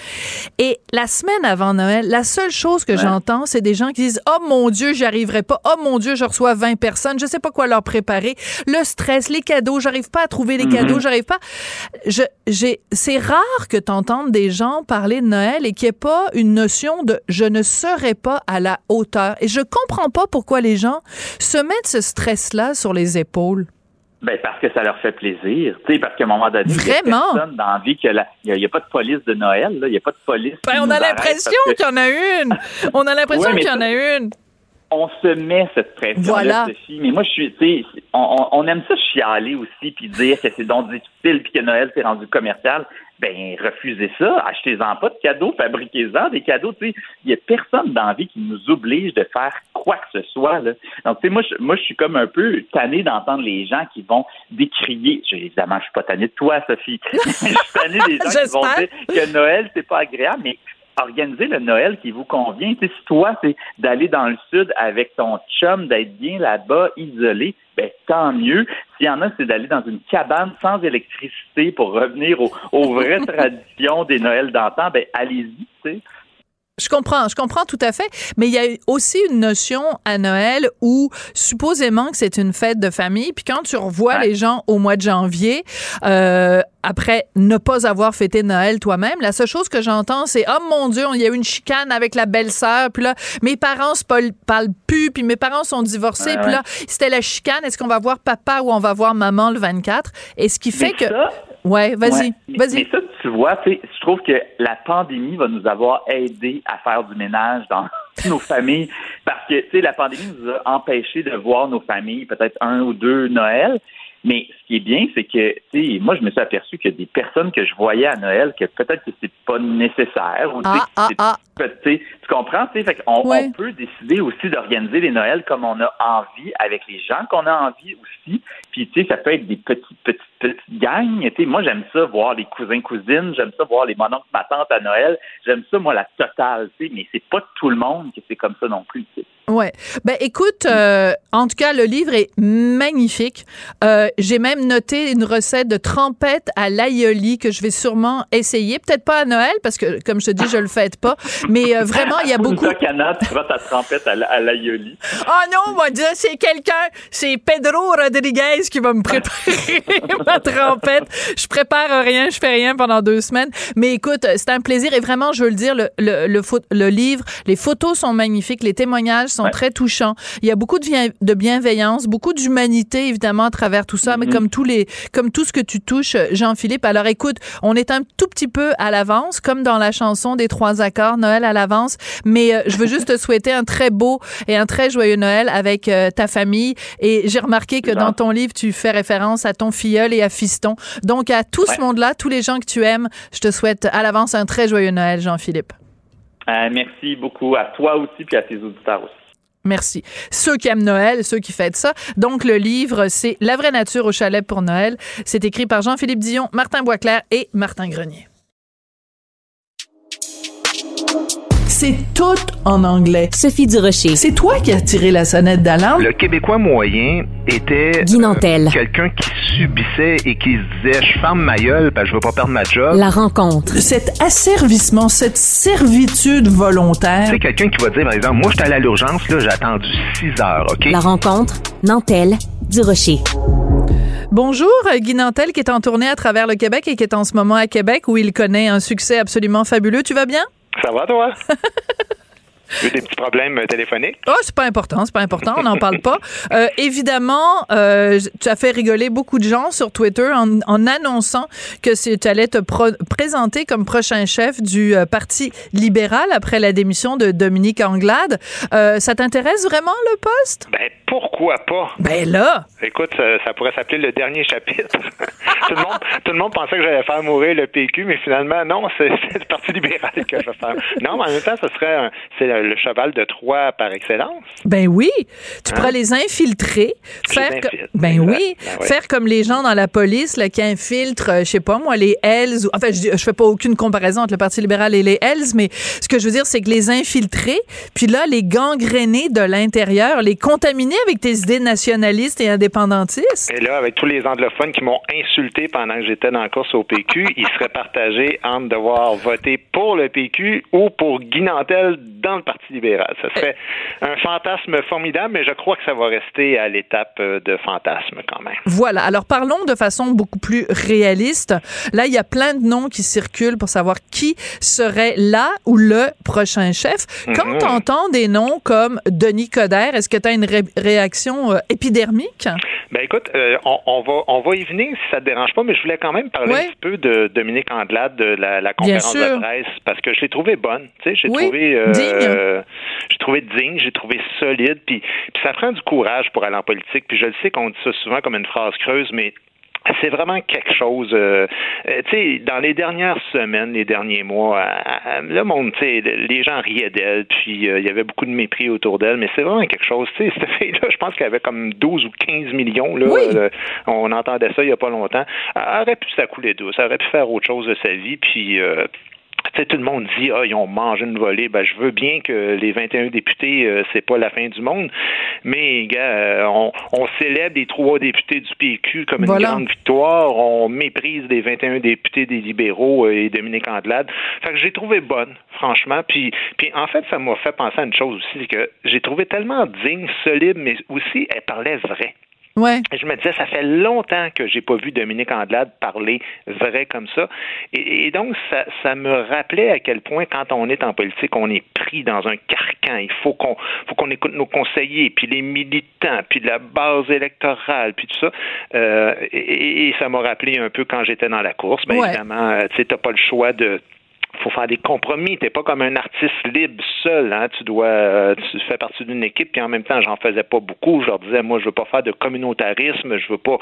Et la semaine avant Noël, la seule chose que j'entends, c'est des gens qui disent Oh mon Dieu, j'y arriverai pas. Oh mon Dieu, je reçois 20 personnes. Je sais pas quoi leur préparer. Le stress, les cadeaux, j'arrive pas à trouver les cadeaux, mhm. j'arrive pas. Je, j'ai, c'est rare que tu entendes des gens parler de Noël et qu'il n'y ait pas une notion de je ne serai pas à la hauteur. Et je comprends pas pourquoi les gens se mettent ce stress-là sur les épaules. Ben parce que ça leur fait plaisir, tu sais, parce qu'à un moment donné, Vraiment? il a personne dans la vie qu'il n'y a, pas de police de Noël, il n'y a pas de police. Ben, on a l'impression qu'il y en a une. On a l'impression qu'il y en a une on se met cette pression-là, Sophie. Mais moi, je suis, tu sais, on, on, aime ça chialer aussi, puis dire que c'est donc difficile, puis que Noël s'est rendu commercial. Ben, refusez ça. Achetez-en pas de cadeaux, fabriquez-en des cadeaux. Tu sais, il y a personne dans la vie qui nous oblige de faire quoi que ce soit. Là. Donc, tu sais, moi, je, moi, je suis comme un peu tanné d'entendre les gens qui vont décrier. évidemment, je suis pas tanné de toi, Sophie. je suis tanné des gens qui vont dire que Noël, c'est pas agréable, mais organiser le Noël qui vous convient. si toi, c'est d'aller dans le sud avec ton chum, d'être bien là-bas, isolé, ben tant mieux. S'il y en a, c'est d'aller dans une cabane sans électricité pour revenir aux, vraies traditions des Noëls d'antan, ben allez-y, tu sais. Je comprends, je comprends tout à fait, mais il y a aussi une notion à Noël où supposément que c'est une fête de famille, puis quand tu revois les gens au mois de janvier, euh, après ne pas avoir fêté Noël toi-même, la seule chose que j'entends, c'est oh mon Dieu, il y a eu une chicane avec la belle-sœur, puis là mes parents se parlent plus, puis mes parents sont divorcés, puis là c'était la chicane. Est-ce qu'on va voir papa ou on va voir maman le 24 Et ce qui fait que Ouais, vas-y, vas-y. Mais ça, tu vois, je trouve que la pandémie va nous avoir aidé à faire du ménage dans nos familles parce que, tu sais, la pandémie nous a empêché de voir nos familles peut-être un ou deux Noël. Mais ce qui est bien, c'est que, tu sais, moi, je me suis aperçu que des personnes que je voyais à Noël, que peut-être que c'est pas nécessaire, ou ah, ah, ah. tu comprends, tu sais, fait on, on, peut décider aussi d'organiser les Noëls comme on a envie, avec les gens qu'on a envie aussi. Puis, tu sais, ça peut être des petites, petites, petites gangs. Tu sais, moi, j'aime ça voir les cousins, cousines, j'aime ça voir les mononcles, ma tante à Noël. J'aime ça, moi, la totale, tu sais, mais c'est pas tout le monde que c'est comme ça non plus, tu sais. Ouais. Ben écoute, euh, en tout cas, le livre est magnifique. Euh, j'ai même noté une recette de trempette à l'aïoli que je vais sûrement essayer. Peut-être pas à Noël parce que, comme je te dis, je le fête pas. Mais euh, vraiment, il y a beaucoup. Cana, tu ta trempette à l'aïoli. Oh non, moi dire c'est quelqu'un, c'est Pedro Rodriguez qui va me préparer ma trempette. Je prépare rien, je fais rien pendant deux semaines. Mais écoute, c'est un plaisir et vraiment, je veux le dire, le, le, le, le livre, les photos sont magnifiques, les témoignages sont très touchants. Il y a beaucoup de, de bienveillance, beaucoup d'humanité évidemment à travers tout ça, mais mm-hmm. Comme tous les, comme tout ce que tu touches, Jean-Philippe. Alors écoute, on est un tout petit peu à l'avance, comme dans la chanson des trois accords, Noël à l'avance. Mais euh, je veux juste te souhaiter un très beau et un très joyeux Noël avec euh, ta famille. Et j'ai remarqué que dans ton livre, tu fais référence à ton filleul et à fiston. Donc à tout ce monde-là, tous les gens que tu aimes, je te souhaite à l'avance un très joyeux Noël, Jean-Philippe. Euh, merci beaucoup à toi aussi puis à tes auditeurs aussi. Merci. Ceux qui aiment Noël, ceux qui fêtent ça. Donc, le livre, c'est La vraie nature au chalet pour Noël. C'est écrit par Jean-Philippe Dion, Martin Boisclair et Martin Grenier. C'est tout en anglais. Sophie Durocher. C'est toi qui as tiré la sonnette d'alarme. Le Québécois moyen était euh, quelqu'un qui subissait et qui se disait je ferme ma gueule parce que je veux pas perdre ma job. La rencontre. Cet asservissement, cette servitude volontaire. C'est quelqu'un qui va dire par exemple moi j'étais allé à l'urgence là, j'ai attendu 6 heures, OK? La rencontre. Nantel. Durocher. Bonjour, Guy Nantel qui est en tournée à travers le Québec et qui est en ce moment à Québec où il connaît un succès absolument fabuleux. Tu vas bien? Ça va, toi? eu des petits problèmes téléphoniques? Oh, c'est pas important, c'est pas important, on n'en parle pas. Euh, évidemment, euh, tu as fait rigoler beaucoup de gens sur Twitter en, en annonçant que tu allais te présenter comme prochain chef du euh, Parti libéral après la démission de Dominique Anglade. Euh, ça t'intéresse vraiment le poste? Ben, pourquoi pas? Ben là! Écoute, ça, pourrait s'appeler le dernier chapitre. tout, le monde, tout le monde pensait que j'allais faire mourir le PQ, mais finalement, non, c'est le Parti libéral que je vais faire. Non, mais en même temps, ce serait le cheval de Troie par excellence. Ben oui, tu hein? pourras les infiltrer, faire ben oui, ben faire comme les gens dans la police là, qui infiltrent, euh, je sais pas moi, les Hells. Enfin, je, je fais pas aucune comparaison entre le Parti libéral et les Hells, mais ce que je veux dire, c'est que les infiltrer, puis là, les gangréner de l'intérieur, les contaminer avec tes idées nationalistes et indépendantistes. Et là, avec tous les anglophones qui m'ont insulté pendant que j'étais dans la course au PQ, ils seraient partagés entre devoir voter pour le PQ ou pour Guy Nantel dans le Parti libéral. Ça serait un fantasme formidable, mais je crois que ça va rester à l'étape euh, de fantasme quand même. Voilà. Alors parlons de façon beaucoup plus réaliste. Là, il y a plein de noms qui circulent pour savoir qui serait là ou le prochain chef. Quand mhm. tu entends des noms comme Denis Coderre, est-ce que tu as une réaction euh, épidermique? Ben écoute, euh, on, va on va y venir si ça te dérange pas, mais je voulais quand même parler un petit peu de Dominique Andelade de la, conférence de presse parce que je l'ai trouvée bonne. Tu sais, j'ai trouvé euh, j'ai trouvé digne, j'ai trouvé solide, puis, puis ça prend du courage pour aller en politique. Puis je le sais qu'on dit ça souvent comme une phrase creuse, mais c'est vraiment quelque chose. Euh, euh, tu sais, dans les dernières semaines, les derniers mois, euh, le monde, tu sais, les gens riaient d'elle, puis il y avait beaucoup de mépris autour d'elle, mais c'est vraiment quelque chose. Tu sais, cette fille-là, je pense qu'elle avait comme 12 ou 15 millions. Là, on entendait ça il y a pas longtemps. Elle aurait pu s'accouler douce, elle aurait pu faire autre chose de sa vie, puis tout le monde dit ah ils ont mangé une volée. Ben je veux bien que les 21 députés euh, c'est pas la fin du monde, mais gars, euh, on, on, célèbre les trois députés du PQ comme une grande victoire. On méprise les 21 députés des libéraux euh, et Dominique Andelade. Fait que j'ai trouvé bonne, franchement. Puis, puis en fait, ça m'a fait penser à une chose aussi, c'est que j'ai trouvé tellement digne, solide, mais aussi elle parlait vrai. Ouais. Je me disais, ça fait longtemps que j'ai pas vu Dominique Andelade parler vrai comme ça. Et, donc, ça, ça, me rappelait à quel point, quand on est en politique, on est pris dans un carcan. Il faut qu'on faut qu'on écoute nos conseillers, puis les militants, puis la base électorale, puis tout ça. Euh, et, ça m'a rappelé un peu quand j'étais dans la course. Bien évidemment, euh, tu sais, t'as pas le choix de faut faire des compromis. T'es pas comme un artiste libre seul. Hein. Tu dois, euh, tu fais partie d'une équipe. Puis en même temps, j'en faisais pas beaucoup. Je leur disais, moi, je veux pas faire de communautarisme. Je veux pas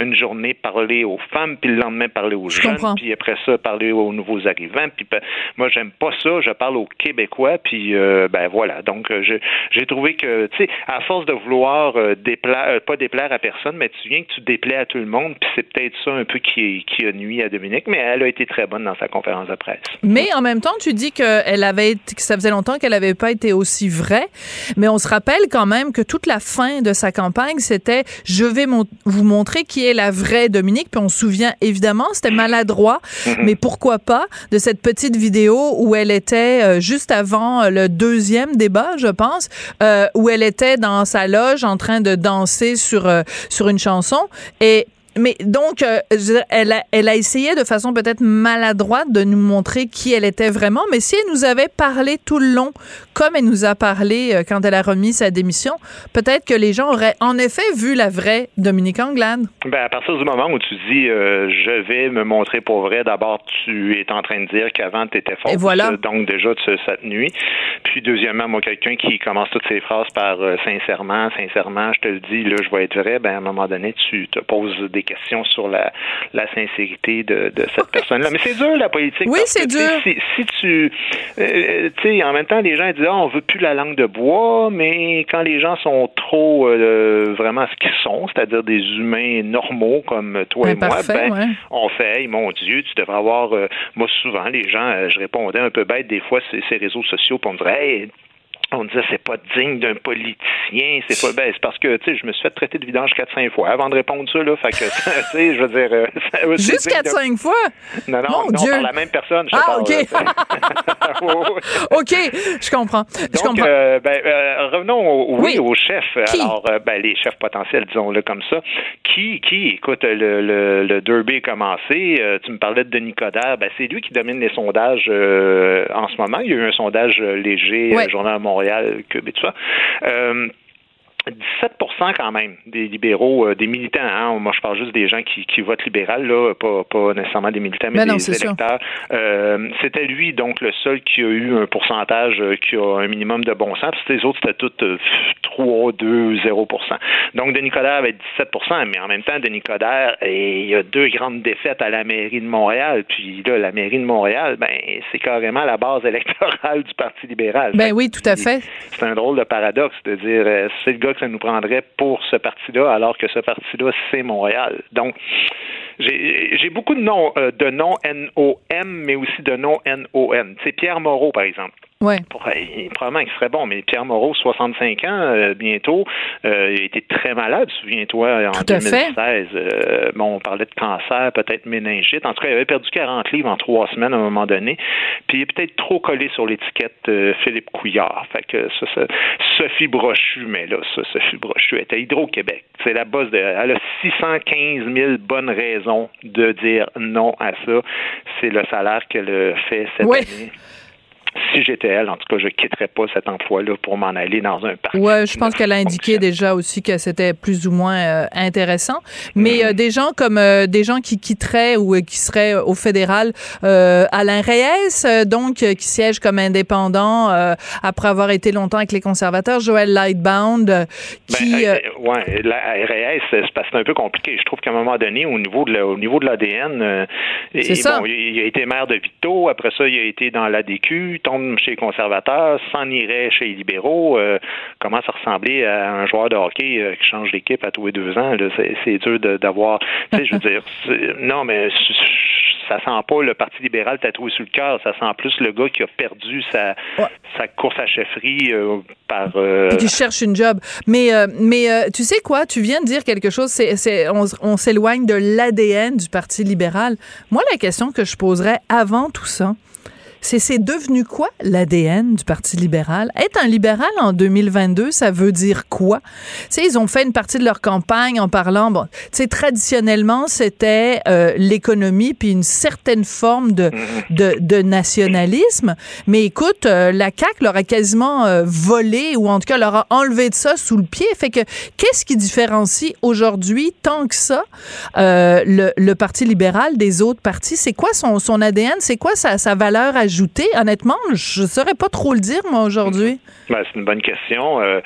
une journée parler aux femmes, puis le lendemain parler aux jeunes, puis après ça parler aux nouveaux arrivants. Puis ben, moi, j'aime pas ça. Je parle aux Québécois. Puis euh, ben voilà. Donc euh, j'ai trouvé que, tu sais, à force de vouloir déplaire, pas déplaire à personne, mais tu viens que tu déplais à tout le monde. Puis c'est peut-être ça un peu qui, qui a nuit à Dominique. Mais elle a été très bonne dans sa conférence de presse. Mais en même temps, tu dis qu'elle avait, que ça faisait longtemps qu'elle n'avait pas été aussi vraie. Mais on se rappelle quand même que toute la fin de sa campagne, c'était je vais vous montrer qui est la vraie Dominique. Puis on se souvient évidemment, c'était maladroit, mm-hmm. mais pourquoi pas de cette petite vidéo où elle était euh, juste avant le deuxième débat, je pense, euh, où elle était dans sa loge en train de danser sur euh, sur une chanson et mais donc, euh, elle, a, elle a essayé de façon peut-être maladroite de nous montrer qui elle était vraiment, mais si elle nous avait parlé tout le long, comme elle nous a parlé euh, quand elle a remis sa démission, peut-être que les gens auraient en effet vu la vraie Dominique Anglade. Ben, à partir du moment où tu dis euh, je vais me montrer pour vrai, d'abord tu es en train de dire qu'avant tu étais fausse. voilà. Donc déjà cette nuit. Puis deuxièmement, moi quelqu'un qui commence toutes ses phrases par sincèrement, sincèrement, je te le dis, là je vais être vrai, ben à un moment donné tu te poses des questions sur la, la sincérité de, de cette personne-là. Mais c'est dur, la politique. Oui, c'est dur. Si, si, tu. Euh, tu sais, en même temps, les gens disent ah, on veut plus la langue de bois, mais quand les gens sont trop euh, vraiment ce qu'ils sont, c'est-à-dire des humains normaux comme toi et moi, ben, on fait mon Dieu, tu devrais avoir. Euh, moi, souvent, les gens, je répondais un peu bête des fois ces, ces réseaux sociaux pour me dire hey, on disait c'est pas digne d'un politicien, c'est pas ben, c'est parce que tu sais je me suis fait traiter de vidange 4 5 fois avant de répondre ça là, fait que tu sais je veux dire euh, juste 4 5 fois? Non non, Mon non Dieu. par la même personne, je Ah OK. OK, je comprends. je comprends. Euh, ben, euh, revenons au, oui, aux chefs. Alors ben, les chefs potentiels disons-le comme ça. Qui qui écoute le, le, le derby a commencé, tu me parlais de Denis Coderre, ben c'est lui qui domine les sondages en ce moment, il y a eu un sondage léger journal Montréal que tout ça. Euh, 17% quand même des libéraux, euh, des militants. Hein. Moi, je parle juste des gens qui, qui votent libéral, là, pas, pas nécessairement des militants, mais, ben des électeurs. Euh, c'était lui, donc, le seul qui a eu un pourcentage euh, qui a un minimum de bon sens. Puis les autres, c'était toutes 3, 2, 0 Donc, Denis Coderre avait 17% mais en même temps, Denis Coderre, il y a deux grandes défaites à la mairie de Montréal. Puis là, la mairie de Montréal, ben, c'est carrément la base électorale du Parti libéral. Ben oui, tout à fait. C'est un drôle de paradoxe de dire, c'est le gars que ça nous prendrait pour ce parti-là, alors que ce parti-là, c'est Montréal. Donc, j'ai beaucoup de noms, euh, de noms N-O-M, mais aussi de noms N-O-N. C'est Pierre Moreau, par exemple. Ouais. probablement qu'il serait bon, mais Pierre Moreau, 65 ans, euh, bientôt, euh, il a été très malade, souviens-toi, en 2016. Euh, bon, on parlait de cancer, peut-être méningite. En tout cas, il avait perdu 40 livres en trois semaines à un moment donné. Puis il est peut-être trop collé sur l'étiquette Philippe Couillard. Fait que ça, ça, Sophie Brochu, mais là, ça, Sophie Brochu était Hydro-Québec. C'est la bosse de. Elle a 615 000 bonnes raisons de dire non à ça. C'est le salaire qu'elle fait cette année. Si j'étais elle, en tout cas, je quitterais pas cet emploi-là pour m'en aller dans un parti. Ouais, je pense qu'elle a indiqué déjà aussi que c'était plus ou moins euh, intéressant. Mais mm-hmm. euh, des gens comme euh, des gens qui quitteraient ou qui seraient au fédéral, Alain Reyes, donc qui siège comme indépendant après avoir été longtemps avec les conservateurs, Joël Lightbound, ben, qui. Ben, ouais, Reyes, c'est un peu compliqué. Je trouve qu'à un moment donné, au niveau de au niveau de l'ADN, bon, il a été maire de Vito. Après ça, il a été dans l'ADQ tombe chez les conservateurs, s'en irait chez les libéraux, euh, commence à ressembler à un joueur de hockey euh, qui change d'équipe à tous les deux ans. C'est dur d'avoir. Tu sais, je veux dire, non, mais ça sent pas le Parti libéral tatoué sur le cœur. Ça sent plus le gars qui a perdu sa, sa course à chefferie euh, par. qui cherche une job. Mais, mais tu sais quoi? Tu viens de dire quelque chose. C'est, on, on s'éloigne de l'ADN du Parti libéral. Moi, la question que je poserais avant tout ça, c'est devenu quoi l'ADN du Parti libéral? Être un libéral en 2022, ça veut dire quoi? Tu sais, ils ont fait une partie de leur campagne en parlant, bon, tu sais, traditionnellement, c'était euh, l'économie puis une certaine forme de, nationalisme. Mais écoute, euh, la CAQ leur a quasiment euh, volé ou en tout cas leur a enlevé de ça sous le pied. Fait que qu'est-ce qui différencie aujourd'hui tant que ça le, Parti libéral des autres partis? C'est quoi son, ADN? C'est quoi sa, valeur Honnêtement, je ne saurais pas trop le dire, moi, aujourd'hui. Ben, c'est une bonne question. Euh,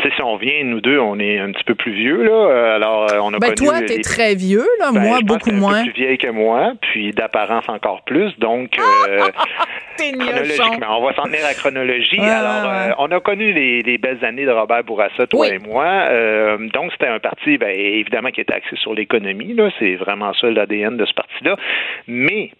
tu sais, si on vient, nous deux, on est un petit peu plus vieux, là. Euh, alors, euh, on a ben, toi, t'es très vieux, là. Ben, moi, beaucoup moins. Un peu plus vieille que moi, puis d'apparence encore plus. Donc, chronologiquement, on va s'en tenir à la chronologie. alors, on a connu les, belles années de Robert Bourassa, toi et moi. donc, c'était un parti, ben, évidemment, qui était axé sur l'économie, là. C'est vraiment ça l'ADN de ce parti-là. Mais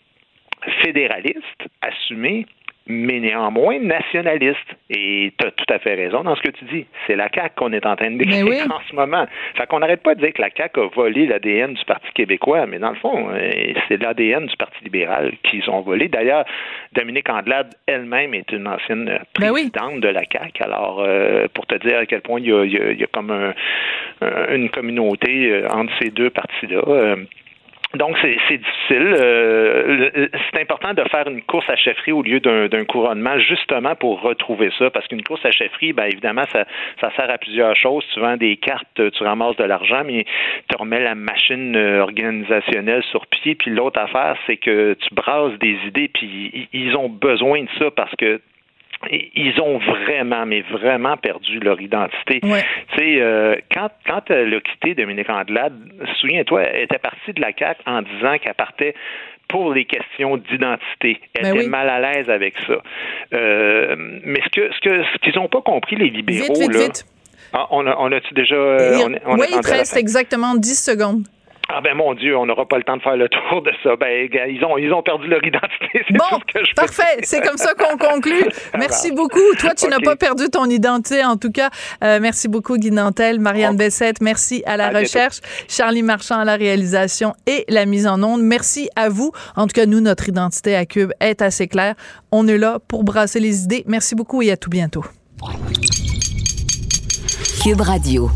fédéraliste, assumé, mais néanmoins nationaliste. Et tu as tout à fait raison dans ce que tu dis. C'est la CAQ qu'on est en train de décrire en ce moment. Fait qu'on n'arrête pas de dire que la CAQ a volé l'ADN du Parti québécois, mais dans le fond, euh, c'est l'ADN du Parti libéral qu'ils ont volé. D'ailleurs, Dominique Andelade elle-même est une ancienne ben présidente de la CAQ. Alors, euh, pour te dire à quel point il y a, comme une communauté euh, entre ces deux partis-là. Donc, c'est difficile. Euh, c'est important de faire une course à chefferie au lieu d'un couronnement, justement pour retrouver ça, parce qu'une course à chefferie, bien évidemment, ça, ça sert à plusieurs choses. Tu vends des cartes, tu ramasses de l'argent, mais tu remets la machine euh, organisationnelle sur pied. Puis l'autre affaire, c'est que tu brasses des idées, puis ils ont besoin de ça parce que ils ont vraiment, mais vraiment perdu leur identité. Tu sais, euh, quand, quand elle a quitté Dominique Andelade, souviens-toi, elle était partie de la CAQ en disant qu'elle partait pour les questions d'identité. Elle ben était mal à l'aise avec ça. Euh, mais ce que ce que ce qu'ils n'ont pas compris, les libéraux, là. Ah, on a-tu déjà. on, oui, il te reste exactement 10 secondes. Ah ben mon Dieu, on n'aura pas le temps de faire le tour de ça. Ben ils ont ils ont perdu leur identité. Bon, parfait. C'est comme ça qu'on conclut. Merci beaucoup. Toi, tu n'as pas perdu ton identité en tout cas. Euh, merci beaucoup Guy Nantel, Marianne Bessette. Merci à la recherche, Charlie Marchand à la réalisation et la mise en onde. Merci à vous. En tout cas, nous, notre identité à Cube est assez claire. On est là pour brasser les idées. Merci beaucoup et à tout bientôt. Cube Radio.